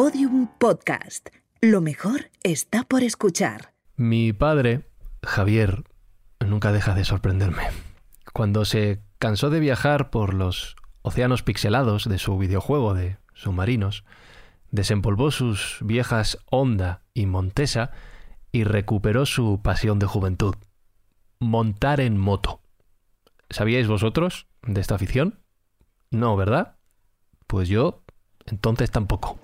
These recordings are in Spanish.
Podium Podcast. Lo mejor está por escuchar. Mi padre, Javier, nunca deja de sorprenderme. Cuando se cansó de viajar por los océanos pixelados de su videojuego de submarinos, desempolvó sus viejas Honda y Montesa y recuperó su pasión de juventud, montar en moto. ¿Sabíais vosotros de esta afición? No, ¿verdad? Pues yo entonces tampoco.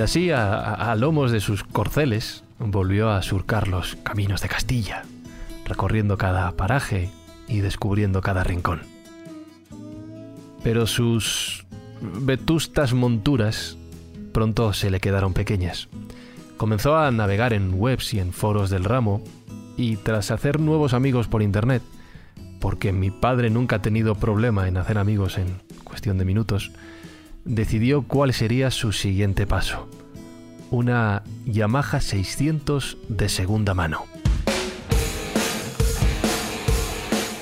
Y así, a, lomos de sus corceles, volvió a surcar los caminos de Castilla, recorriendo cada paraje y descubriendo cada rincón. Pero sus vetustas monturas pronto se le quedaron pequeñas. Comenzó a navegar en webs y en foros del ramo y tras hacer nuevos amigos por internet, porque mi padre nunca ha tenido problema en hacer amigos en cuestión de minutos, decidió cuál sería su siguiente paso. Una Yamaha 600 de segunda mano.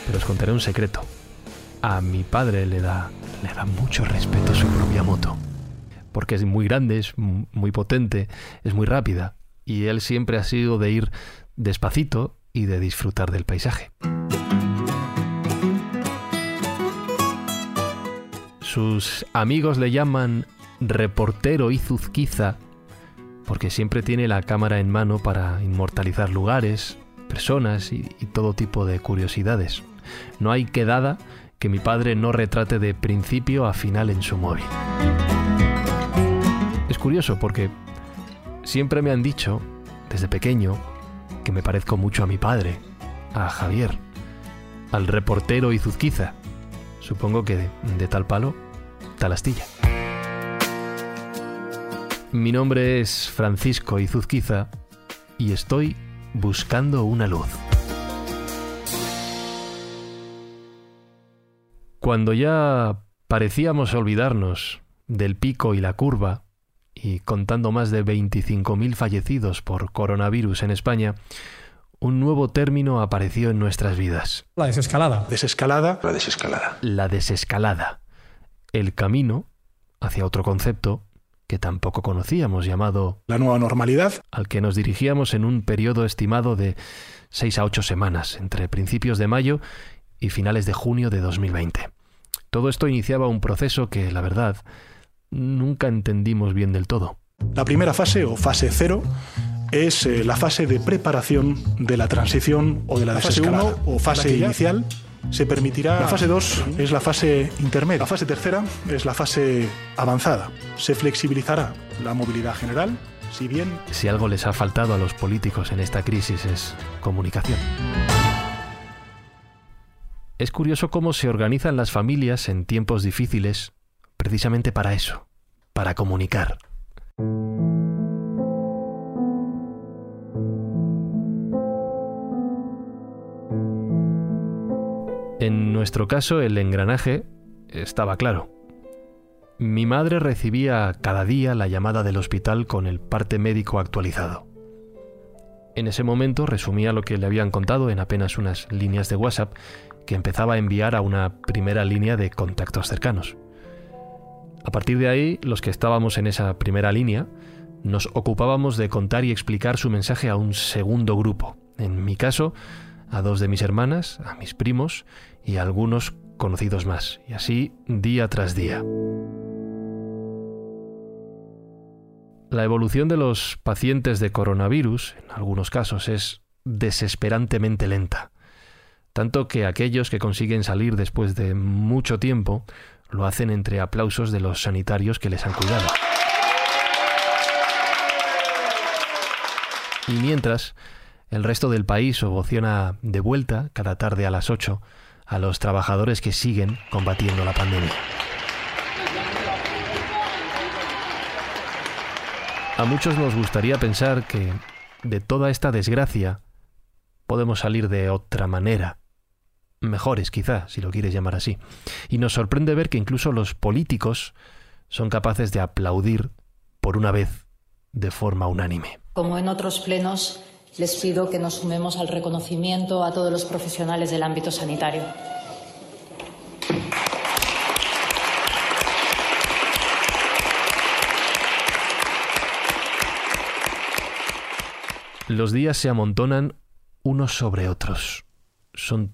Pero os contaré un secreto. A mi padre le da, le da mucho respeto su propia moto. Porque es muy grande, es muy potente, es muy rápida. Y él siempre ha sido de ir despacito y de disfrutar del paisaje. Sus amigos le llaman reportero Izuzquiza porque siempre tiene la cámara en mano para inmortalizar lugares, personas y, todo tipo de curiosidades. No hay quedada que mi padre no retrate de principio a final en su móvil. Es curioso porque siempre me han dicho, desde pequeño, que me parezco mucho a mi padre, a Javier, al reportero Izuzquiza. Supongo que de, tal palo, tal astilla. Mi nombre es Francisco Izuzquiza y estoy buscando una luz. Cuando ya parecíamos olvidarnos del pico y la curva, y contando más de 25.000 fallecidos por coronavirus en España, un nuevo término apareció en nuestras vidas. La desescalada. Desescalada. La desescalada. La desescalada. El camino hacia otro concepto que tampoco conocíamos llamado la nueva normalidad, al que nos dirigíamos en un periodo estimado de 6 a 8 semanas, entre principios de mayo y finales de junio de 2020. Todo esto iniciaba un proceso que, la verdad, nunca entendimos bien del todo. La primera fase o fase cero es eh, la fase de preparación de la transición o de la, fase 1 o fase inicial se permitirá. La fase 2 es la fase intermedia. La fase tercera es la fase avanzada. Se flexibilizará la movilidad general, si bien. Si algo les ha faltado a los políticos en esta crisis es comunicación. Es curioso cómo se organizan las familias en tiempos difíciles precisamente para eso, para comunicar. Nuestro caso, el engranaje estaba claro. Mi madre recibía cada día la llamada del hospital con el parte médico actualizado. En ese momento resumía lo que le habían contado en apenas unas líneas de WhatsApp que empezaba a enviar a una primera línea de contactos cercanos. A partir de ahí, los que estábamos en esa primera línea, nos ocupábamos de contar y explicar su mensaje a un segundo grupo. En mi caso, a dos de mis hermanas, a mis primos y a algunos conocidos más. Y así día tras día. La evolución de los pacientes de coronavirus, en algunos casos, es desesperantemente lenta. Tanto que aquellos que consiguen salir después de mucho tiempo lo hacen entre aplausos de los sanitarios que les han cuidado. Y mientras, el resto del país ovociona de vuelta cada tarde a las 8 a los trabajadores que siguen combatiendo la pandemia. A muchos nos gustaría pensar que de toda esta desgracia podemos salir de otra manera, mejores quizá, si lo quieres llamar así. Y nos sorprende ver que incluso los políticos son capaces de aplaudir por una vez de forma unánime. Como en otros plenos, les pido que nos sumemos al reconocimiento a todos los profesionales del ámbito sanitario. Los días se amontonan unos sobre otros. Son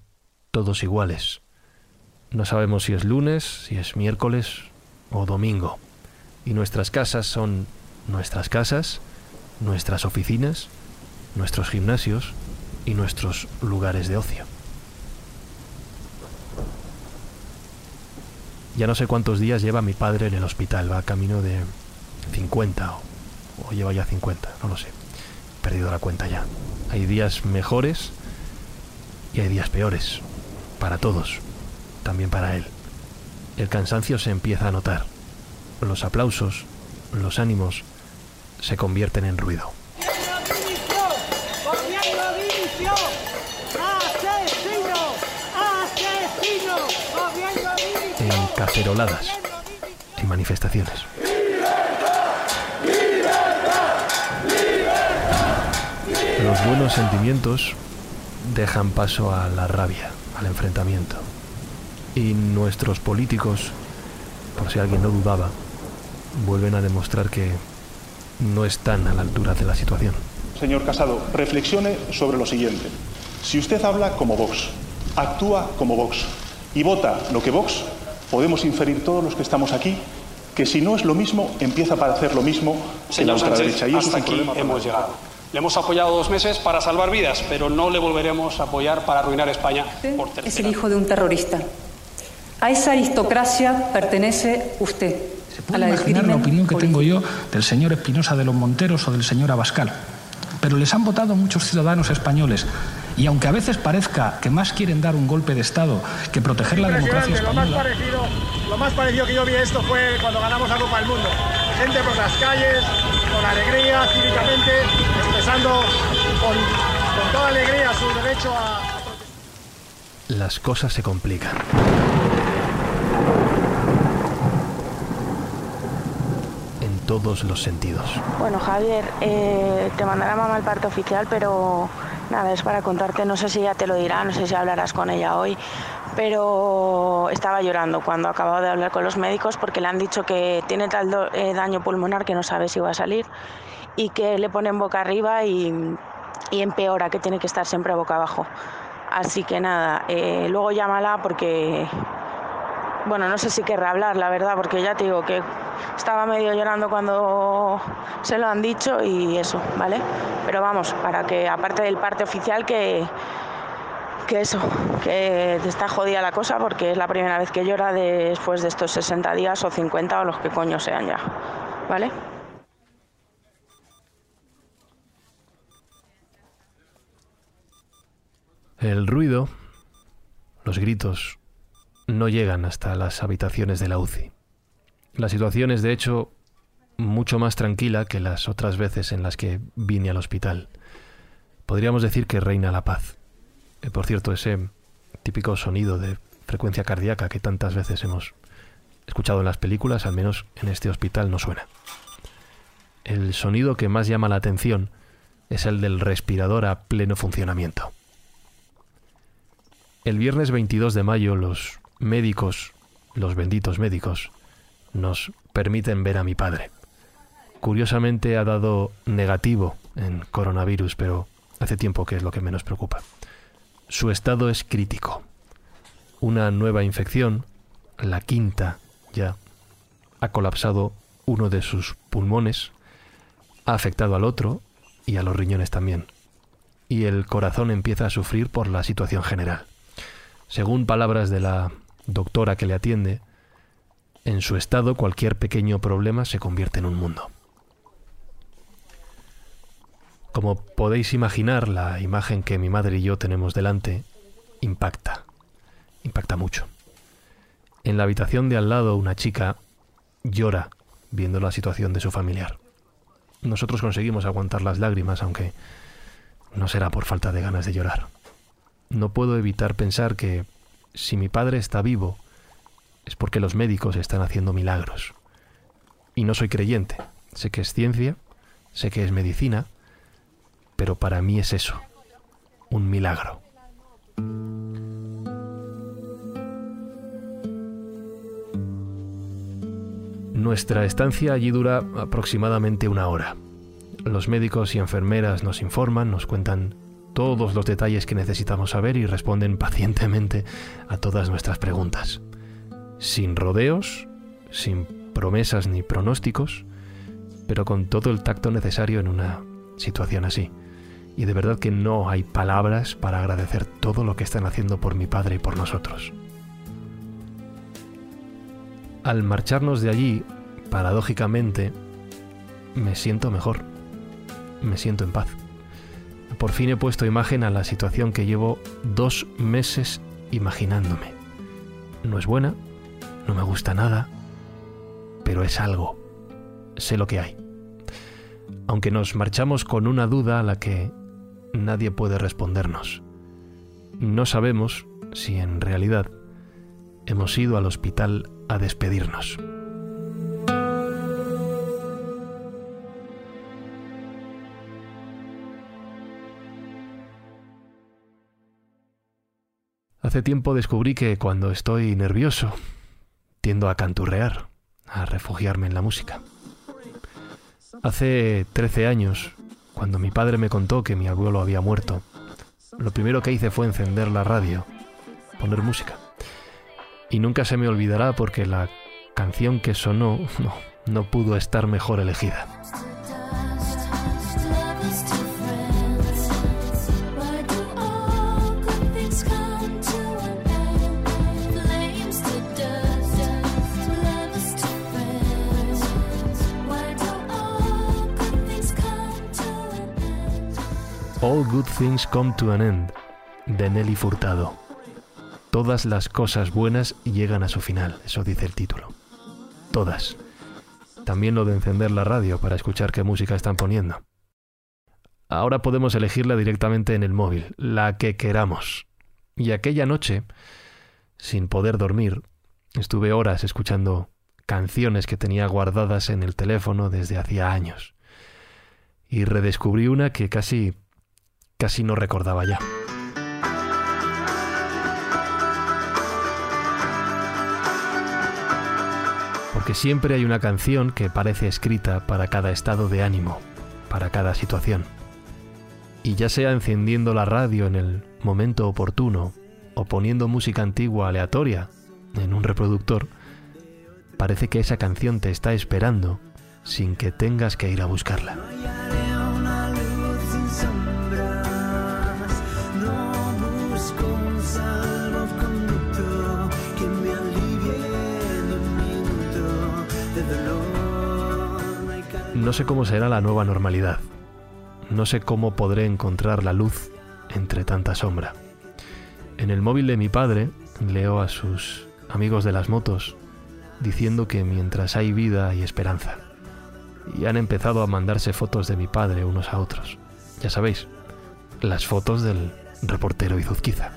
todos iguales. No sabemos si es lunes, si es miércoles o domingo. Y nuestras casas son nuestras casas, nuestras oficinas, nuestros gimnasios y nuestros lugares de ocio. Ya no sé cuántos días lleva mi padre en el hospital, va camino de 50 o, o lleva ya 50, no lo sé. He perdido la cuenta ya. Hay días mejores y hay días peores, para todos, también para él. El cansancio se empieza a notar. Los aplausos, los ánimos se convierten en ruido. Caceroladas, en manifestaciones. Los buenos sentimientos dejan paso a la rabia, al enfrentamiento. Y nuestros políticos, por si alguien no dudaba, vuelven a demostrar que no están a la altura de la situación. Señor Casado, reflexione sobre lo siguiente. Si usted habla como Vox, actúa como Vox y vota lo que Vox, podemos inferir todos los que estamos aquí que si no es lo mismo, empieza para hacer lo mismo en la ultraderecha. Y hasta aquí hemos llegado. Le hemos apoyado dos meses para salvar vidas, pero no le volveremos a apoyar para arruinar España por tercera. Es el hijo de un terrorista. A esa aristocracia pertenece usted. ¿Se puede imaginar la opinión que tengo yo del señor Espinosa de los Monteros o del señor Abascal? Pero les han votado muchos ciudadanos españoles. Y aunque a veces parezca que más quieren dar un golpe de Estado que proteger la democracia española... Lo más, parecido, lo más parecido que yo vi esto fue cuando ganamos la Copa del Mundo. Gente por las calles, con alegría, cívicamente, expresando con, con toda alegría su derecho a... Las cosas se complican. En todos los sentidos. Bueno, Javier, eh, te mandará mamá el parte oficial, pero nada, es para contarte, no sé si ya te lo dirá, no sé si hablarás con ella hoy, pero estaba llorando cuando acababa de hablar con los médicos porque le han dicho que tiene tal eh, daño pulmonar que no sabe si va a salir y que le ponen boca arriba y, y empeora, que tiene que estar siempre boca abajo. Así que nada, eh, luego llámala porque, bueno, no sé si querrá hablar, la verdad, porque ya te digo que estaba medio llorando cuando se lo han dicho y eso, ¿vale? Pero vamos, para que aparte del parte oficial que, que eso, que está jodida la cosa porque es la primera vez que llora después de estos 60 días o 50 o los que coño sean ya, ¿vale? El ruido, los gritos, no llegan hasta las habitaciones de la UCI. La situación es, de hecho, mucho más tranquila que las otras veces en las que vine al hospital. Podríamos decir que reina la paz. Eh, Por cierto, ese típico sonido de frecuencia cardíaca que tantas veces hemos escuchado en las películas, al menos en este hospital no suena. El sonido que más llama la atención es el del respirador a pleno funcionamiento. El viernes 22 de mayo los médicos, los benditos médicos, nos permiten ver a mi padre. Curiosamente ha dado negativo en coronavirus, pero hace tiempo que es lo que menos preocupa. Su estado es crítico. Una nueva infección, la quinta ya, ha colapsado uno de sus pulmones, ha afectado al otro y a los riñones también. Y el corazón empieza a sufrir por la situación general. Según palabras de la doctora que le atiende, en su estado cualquier pequeño problema se convierte en un mundo. Como podéis imaginar, la imagen que mi madre y yo tenemos delante impacta, impacta mucho. En la habitación de al lado una chica llora viendo la situación de su familiar. Nosotros conseguimos aguantar las lágrimas, aunque no será por falta de ganas de llorar. No puedo evitar pensar que si mi padre está vivo es porque los médicos están haciendo milagros. Y no soy creyente. Sé que es ciencia, sé que es medicina, pero para mí es eso, un milagro. Nuestra estancia allí dura aproximadamente una hora. Los médicos y enfermeras nos informan, nos cuentan todos los detalles que necesitamos saber y responden pacientemente a todas nuestras preguntas. Sin rodeos, sin promesas ni pronósticos, pero con todo el tacto necesario en una situación así. Y de verdad que no hay palabras para agradecer todo lo que están haciendo por mi padre y por nosotros. Al marcharnos de allí, paradójicamente, me siento mejor, me siento en paz. Por fin he puesto imagen a la situación que llevo dos meses imaginándome. No es buena, no me gusta nada, pero es algo. Sé lo que hay. Aunque nos marchamos con una duda a la que nadie puede respondernos. No sabemos si en realidad hemos ido al hospital a despedirnos. Hace tiempo descubrí que cuando estoy nervioso tiendo a canturrear, a refugiarme en la música. Hace 13 años, cuando mi padre me contó que mi abuelo había muerto, lo primero que hice fue encender la radio, poner música. Y nunca se me olvidará porque la canción que sonó no, no pudo estar mejor elegida. All Good Things Come to an End, de Nelly Furtado. Todas las cosas buenas llegan a su final, eso dice el título. Todas. También lo de encender la radio para escuchar qué música están poniendo. Ahora podemos elegirla directamente en el móvil, la que queramos. Y aquella noche, sin poder dormir, estuve horas escuchando canciones que tenía guardadas en el teléfono desde hacía años. Y redescubrí una que casi casi no recordaba ya. Porque siempre hay una canción que parece escrita para cada estado de ánimo, para cada situación. Y ya sea encendiendo la radio en el momento oportuno o poniendo música antigua aleatoria en un reproductor, parece que esa canción te está esperando sin que tengas que ir a buscarla. No sé cómo será la nueva normalidad. No sé cómo podré encontrar la luz entre tanta sombra. En el móvil de mi padre leo a sus amigos de las motos diciendo que mientras hay vida hay esperanza. Y han empezado a mandarse fotos de mi padre unos a otros. Ya sabéis, las fotos del reportero Izuzquiza.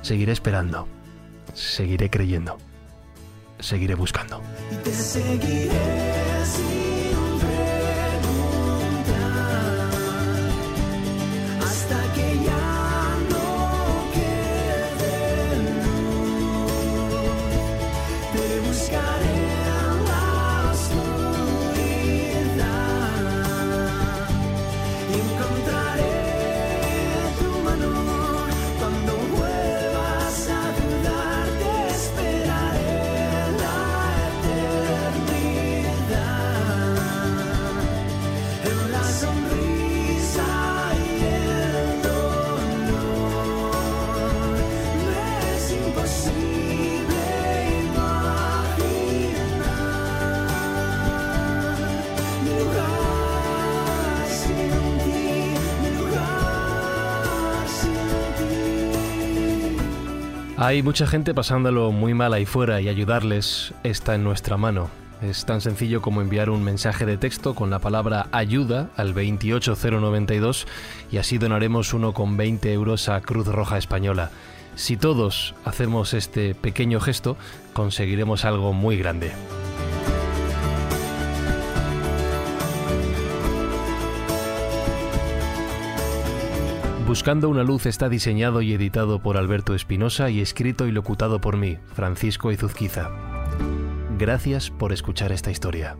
Seguiré esperando, seguiré creyendo, seguiré buscando. Hay mucha gente pasándolo muy mal ahí fuera y ayudarles está en nuestra mano. Es tan sencillo como enviar un mensaje de texto con la palabra ayuda al 28092 y así donaremos uno con 20 euros a Cruz Roja Española. Si todos hacemos este pequeño gesto, conseguiremos algo muy grande. Buscando una luz está diseñado y editado por Alberto Espinosa y escrito y locutado por mí, Francisco Izuzquiza. Gracias por escuchar esta historia.